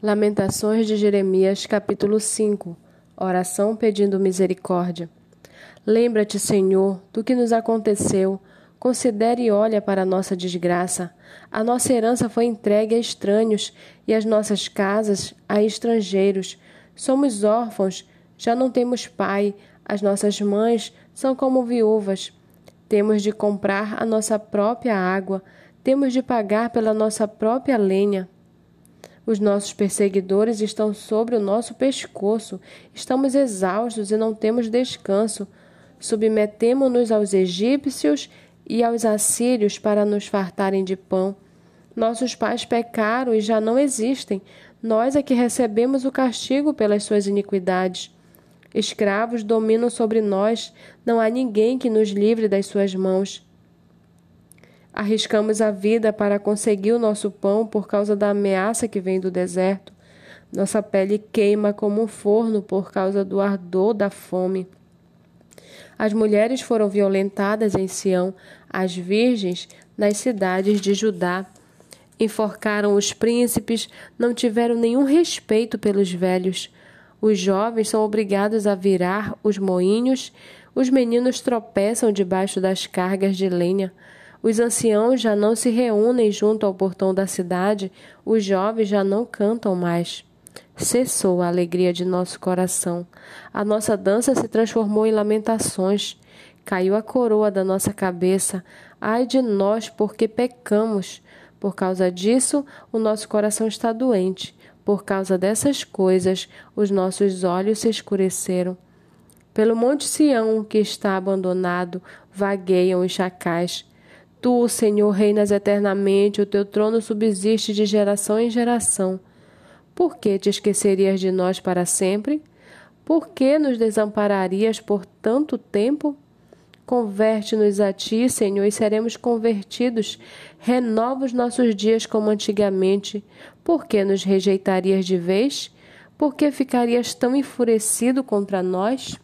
Lamentações de Jeremias, capítulo 5 Oração pedindo misericórdia. Lembra-te, Senhor, do que nos aconteceu. Considere e olha para a nossa desgraça. A nossa herança foi entregue a estranhos e as nossas casas a estrangeiros. Somos órfãos, já não temos pai, as nossas mães são como viúvas. Temos de comprar a nossa própria água, temos de pagar pela nossa própria lenha. Os nossos perseguidores estão sobre o nosso pescoço. Estamos exaustos e não temos descanso. Submetemo-nos aos egípcios e aos assírios para nos fartarem de pão. Nossos pais pecaram e já não existem. Nós é que recebemos o castigo pelas suas iniquidades. Escravos dominam sobre nós, não há ninguém que nos livre das suas mãos. Arriscamos a vida para conseguir o nosso pão por causa da ameaça que vem do deserto. Nossa pele queima como um forno por causa do ardor da fome. As mulheres foram violentadas em Sião, as virgens nas cidades de Judá. Enforcaram os príncipes, não tiveram nenhum respeito pelos velhos. Os jovens são obrigados a virar os moinhos, os meninos tropeçam debaixo das cargas de lenha. Os anciãos já não se reúnem junto ao portão da cidade, os jovens já não cantam mais. Cessou a alegria de nosso coração. A nossa dança se transformou em lamentações. Caiu a coroa da nossa cabeça. Ai de nós, porque pecamos. Por causa disso, o nosso coração está doente. Por causa dessas coisas, os nossos olhos se escureceram. Pelo monte Sião, que está abandonado, vagueiam os chacais. Tu, Senhor, reinas eternamente, o teu trono subsiste de geração em geração. Por que te esquecerias de nós para sempre? Por que nos desampararias por tanto tempo? Converte-nos a ti, Senhor, e seremos convertidos. Renova os nossos dias como antigamente. Por que nos rejeitarias de vez? Por que ficarias tão enfurecido contra nós?